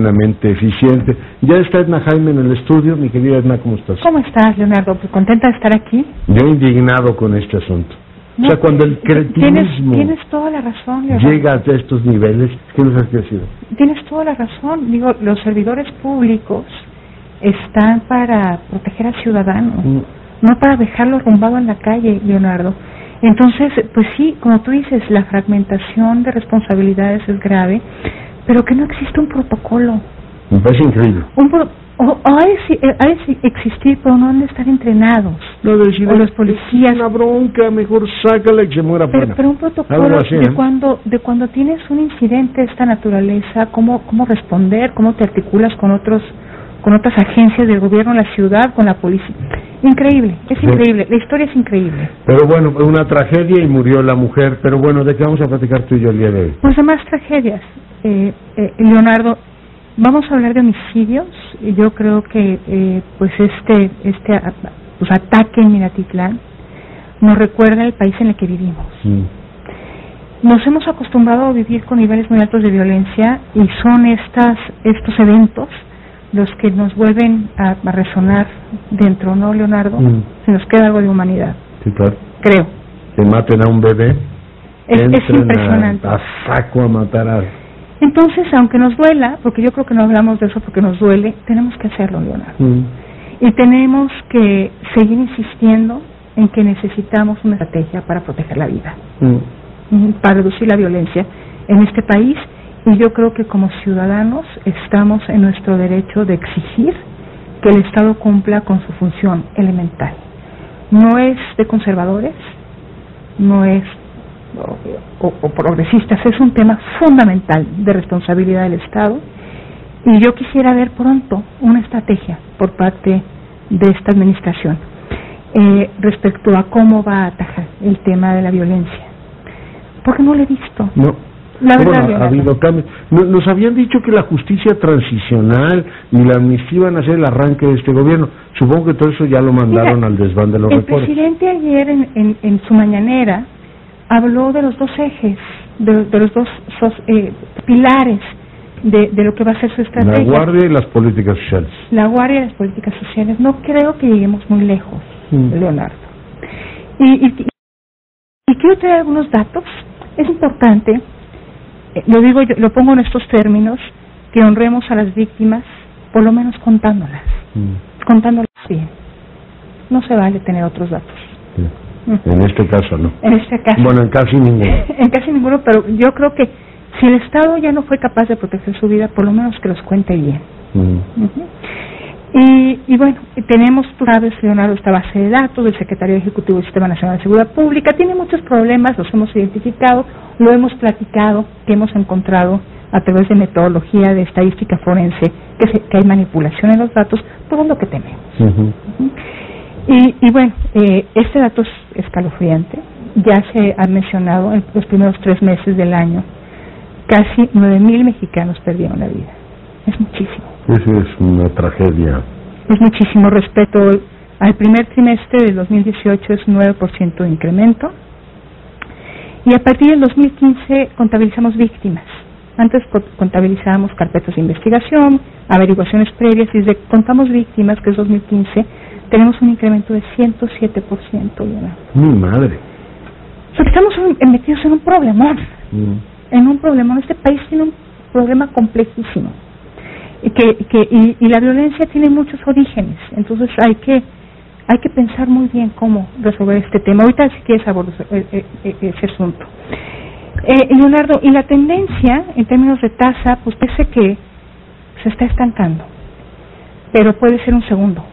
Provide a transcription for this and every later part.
medianamente eficiente. Ya está Edna Jaime en el estudio. Mi querida Edna, ¿cómo estás? ¿Cómo estás, Leonardo? Pues contenta de estar aquí. Yo indignado con este asunto. o sea, cuando el cretinismo tienes, toda la razón, Leonardo. llega a estos niveles, ¿qué nos has crecido? Tienes toda la razón. Digo, los servidores públicos están para proteger al ciudadano, mm. no para dejarlo rumbado en la calle, Leonardo. Entonces, pues sí, como tú dices, la fragmentación de responsabilidades es grave, pero que no existe un protocolo. Me parece increíble. Un o, hay, hay existir, pero no han de estar entrenados. No, decir, o los policías. Una bronca, mejor sácala y que se muera pero, pero un protocolo de, ¿eh? cuando, de cuando tienes un incidente de esta naturaleza, cómo, cómo responder, cómo te articulas con otros con otras agencias del gobierno, la ciudad, con la policía. Increíble, es increíble, la historia es increíble. Pero bueno, una tragedia y murió la mujer, pero bueno, ¿de qué vamos a platicar tú y yo el día de hoy? Pues de más tragedias, eh, eh, Leonardo. Vamos a hablar de homicidios. Yo creo que eh, pues este este pues, ataque en Minatitlán nos recuerda el país en el que vivimos. Nos hemos acostumbrado a vivir con niveles muy altos de violencia y son estas estos eventos los que nos vuelven a, resonar dentro, ¿no, Leonardo? Mm. Se nos queda algo de humanidad. Sí, claro. Creo. Que maten a un bebé. Es, impresionante. A, saco a matar a... Entonces, aunque nos duela, porque yo creo que no hablamos de eso porque nos duele, tenemos que hacerlo, Leonardo. Mm. Y tenemos que seguir insistiendo en que necesitamos una estrategia para proteger la vida, mm. para reducir la violencia en este país y yo creo que como ciudadanos estamos en nuestro derecho de exigir que el Estado cumpla con su función elemental. No es de conservadores, no es o, progresistas, es un tema fundamental de responsabilidad del Estado y yo quisiera ver pronto una estrategia por parte de esta administración eh, respecto a cómo va a atajar el tema de la violencia. Porque no lo he visto. No ha habido cambios. Nos habían dicho que la justicia transicional y la amnistía iban a ser el arranque de este gobierno. Supongo que todo eso ya lo mandaron al desván de los El presidente ayer en, en, su mañanera habló de los dos ejes, de, los dos eh, pilares de, de, lo que va a ser su estrategia. La guardia y las políticas sociales. La guardia y las políticas sociales. No creo que lleguemos muy lejos, mm. Leonardo. Y, y, y quiero traer algunos datos. Es importante lo digo, yo, lo pongo en estos términos, que honremos a las víctimas, por lo menos contándolas, mm. contándolas bien. No se vale tener otros datos. En este caso no. En este caso. Bueno, en casi ninguno. en casi ninguno, pero yo creo que si el Estado ya no fue capaz de proteger su vida, por lo menos que los cuente bien. Mm. Y, y bueno, tenemos, tú sabes, Leonardo, esta base de datos del Secretario Ejecutivo del Sistema Nacional de Seguridad Pública. Tiene muchos problemas, los hemos identificado, lo hemos platicado, que hemos encontrado a través de metodología de estadística forense, que, que hay manipulación en los datos, todo lo que tenemos. Y, y, bueno, eh, este dato es escalofriante. Ya se ha mencionado en los primeros tres meses del año, casi 9.000 mexicanos perdieron la vida. Es muchísimo. Eso es una tragedia. Es muchísimo respeto. Al primer trimestre del 2018 es un 9% de incremento. Y a partir del 2015 contabilizamos víctimas. Antes contabilizábamos carpetas de investigación, averiguaciones previas, y desde que contamos víctimas, que es 2015, tenemos un incremento de 107%. Mi madre. Porque estamos metidos en un problemón. Mm. En un problemón. Este país tiene un problema complejísimo que, que y, y, la violencia tiene muchos orígenes entonces hay que hay que pensar muy bien cómo resolver este tema ahorita si quieres abordar eh, eh, eh, Leonardo y la tendencia en términos de tasa pues parece que se está estancando pero puede ser un segundo.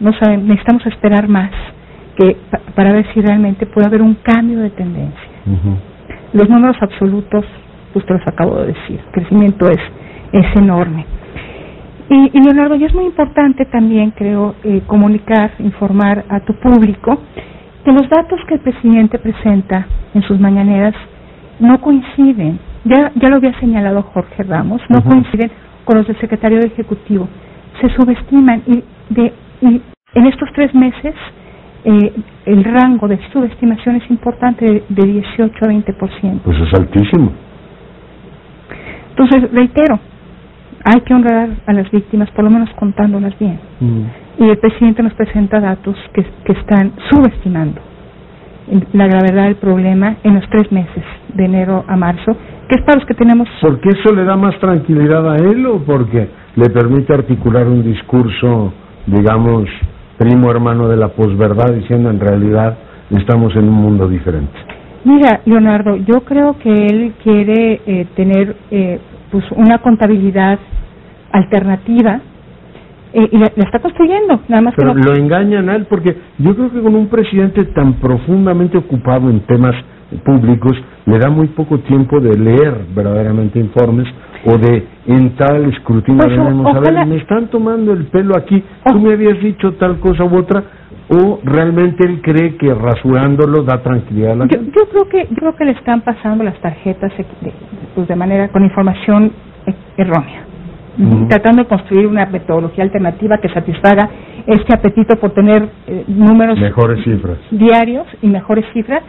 No saben necesitamos esperar más que para ver si realmente puede haber un cambio de tendencia. Los números absolutos pues te los acabo de decir el crecimiento es es enorme. Y, Leonardo, y es muy importante también, creo, eh, comunicar, informar a tu público que los datos que el presidente presenta en sus mañaneras no coinciden, ya, ya lo había señalado Jorge Ramos, no coinciden con los del secretario de Ejecutivo, se subestiman y, de, y en estos tres meses eh, el rango de subestimación es importante de, de 18 a 20%. Pues es altísimo. Entonces, reitero, hay que honrar a las víctimas, por lo menos contándolas bien. Mm. Y el presidente nos presenta datos que, que están subestimando la gravedad del problema en los tres meses, de enero a marzo, que es para los que tenemos... ¿Porque eso le da más tranquilidad a él o porque le permite articular un discurso, digamos, primo hermano de la posverdad, diciendo en realidad estamos en un mundo diferente? Mira, Leonardo, yo creo que él quiere eh, tener eh, pues una contabilidad alternativa y la, está construyendo, nada más Pero que lo engañan a él porque yo creo que con un presidente tan profundamente ocupado en temas públicos le da muy poco tiempo de leer verdaderamente informes o de entrar al escrutinio Pues, de o- a ver, ojalá- me están tomando el pelo aquí, tú Oh. me habías dicho tal cosa u otra, o realmente él cree que rasurándolo da tranquilidad a la yo, gente. yo creo que yo creo que le están pasando las tarjetas de, pues de manera con información eh, tratando de construir una metodología alternativa que satisfaga este apetito por tener eh, números Mejores cifras. diarios y mejores cifras.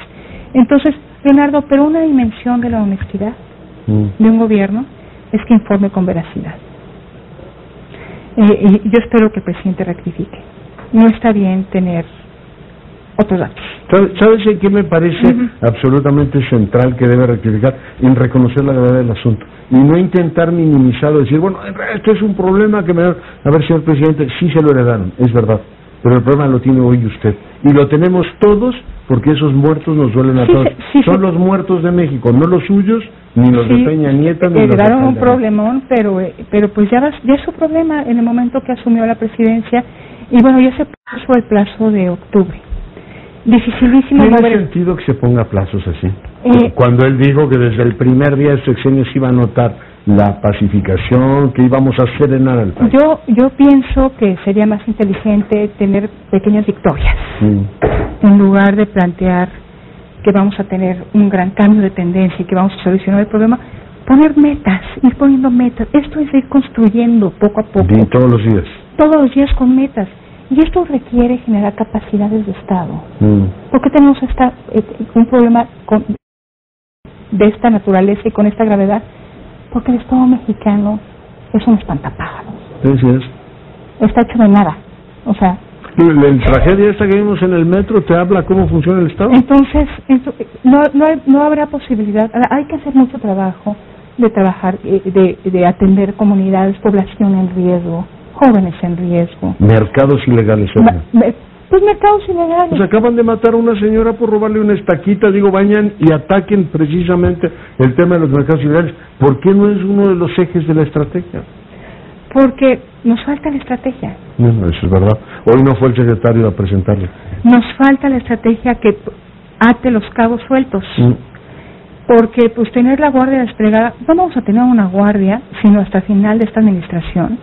Entonces, Leonardo, pero una dimensión de la honestidad de un gobierno es que informe con veracidad. Eh, y yo espero que el presidente rectifique. No está bien tener otros datos. ¿Sabe- ¿Sabes en qué me parece absolutamente central que debe rectificar? En reconocer la gravedad del asunto. Y no intentar minimizar o decir, bueno, esto es un problema que me... A ver, señor presidente, sí se lo heredaron, es verdad. Pero el problema lo tiene hoy usted. Y lo tenemos todos porque esos muertos nos duelen a Sí, todos. sí, Son sí. los muertos de México, no los suyos, ni los de Peña Nieto, ni los de heredaron un problemón, pero eh, pero pues ya, ya es su problema en el momento que asumió la presidencia y bueno, ya se puso el plazo de octubre. Dificilísimo ¿Tiene mover- sentido que se ponga plazos así? Eh, Cuando él dijo que desde el primer día de sexenio se iba a notar la pacificación, que íbamos a serenar al país. Yo yo pienso que sería más inteligente tener pequeñas victorias Mm. en lugar de plantear que vamos a tener un gran cambio de tendencia y que vamos a solucionar el problema, poner metas, ir poniendo metas. Esto es ir construyendo poco a poco. Y todos los días. todos los días con metas. Y esto requiere generar capacidades de Estado. Mm. ¿Por qué tenemos esta, eh, un problema con- de esta naturaleza y con esta gravedad? Porque el Estado mexicano es un espantapájaros. Sí, sí es. Está hecho de nada. O sea, La, la tragedia esta que vimos en el metro te habla cómo funciona el Estado. entonces ento- no, no, no habrá posibilidad. Hay que hacer mucho trabajo de trabajar, eh, de, de atender comunidades, población en riesgo, jóvenes en riesgo. Mercados ilegales. Me- pues mercados ilegales. Pues acaban de matar a una señora por robarle una estaquita, digo, vayan y ataquen precisamente el tema de los mercados ilegales. ¿Por qué no es uno de los ejes de la estrategia? Porque nos falta la estrategia. No, no, eso es verdad. Hoy no fue el secretario a presentarle. Nos falta la estrategia que ate los cabos sueltos. Mm. Porque pues tener la guardia desplegada, no vamos a tener una guardia sino hasta el final de esta administración,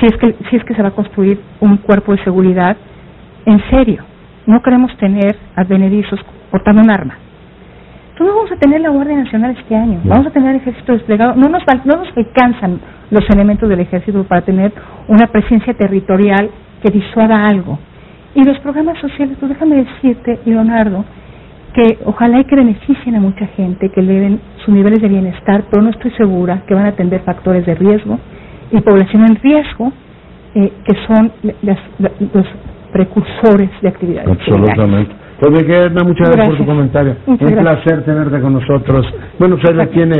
si es que si es que se va a construir un cuerpo de seguridad en serio. No queremos tener advenedizos portando un arma. Entonces no vamos a tener la Guardia Nacional este año, vamos a tener el ejército desplegado, no nos, no nos alcanzan los elementos del ejército para tener una presencia territorial que disuada algo. Y los programas sociales, pues déjame decirte, Leonardo, que ojalá y que beneficien a mucha gente, que eleven sus niveles de bienestar, pero no estoy segura que van a atender factores de riesgo y población en riesgo, eh, que son las- la- los precursores de actividades. Absolutamente. Pues, Edna, muchas gracias por tu Gracias. comentario. Muchas Un gracias. placer tenerte con nosotros. Bueno, pues ahí la tiene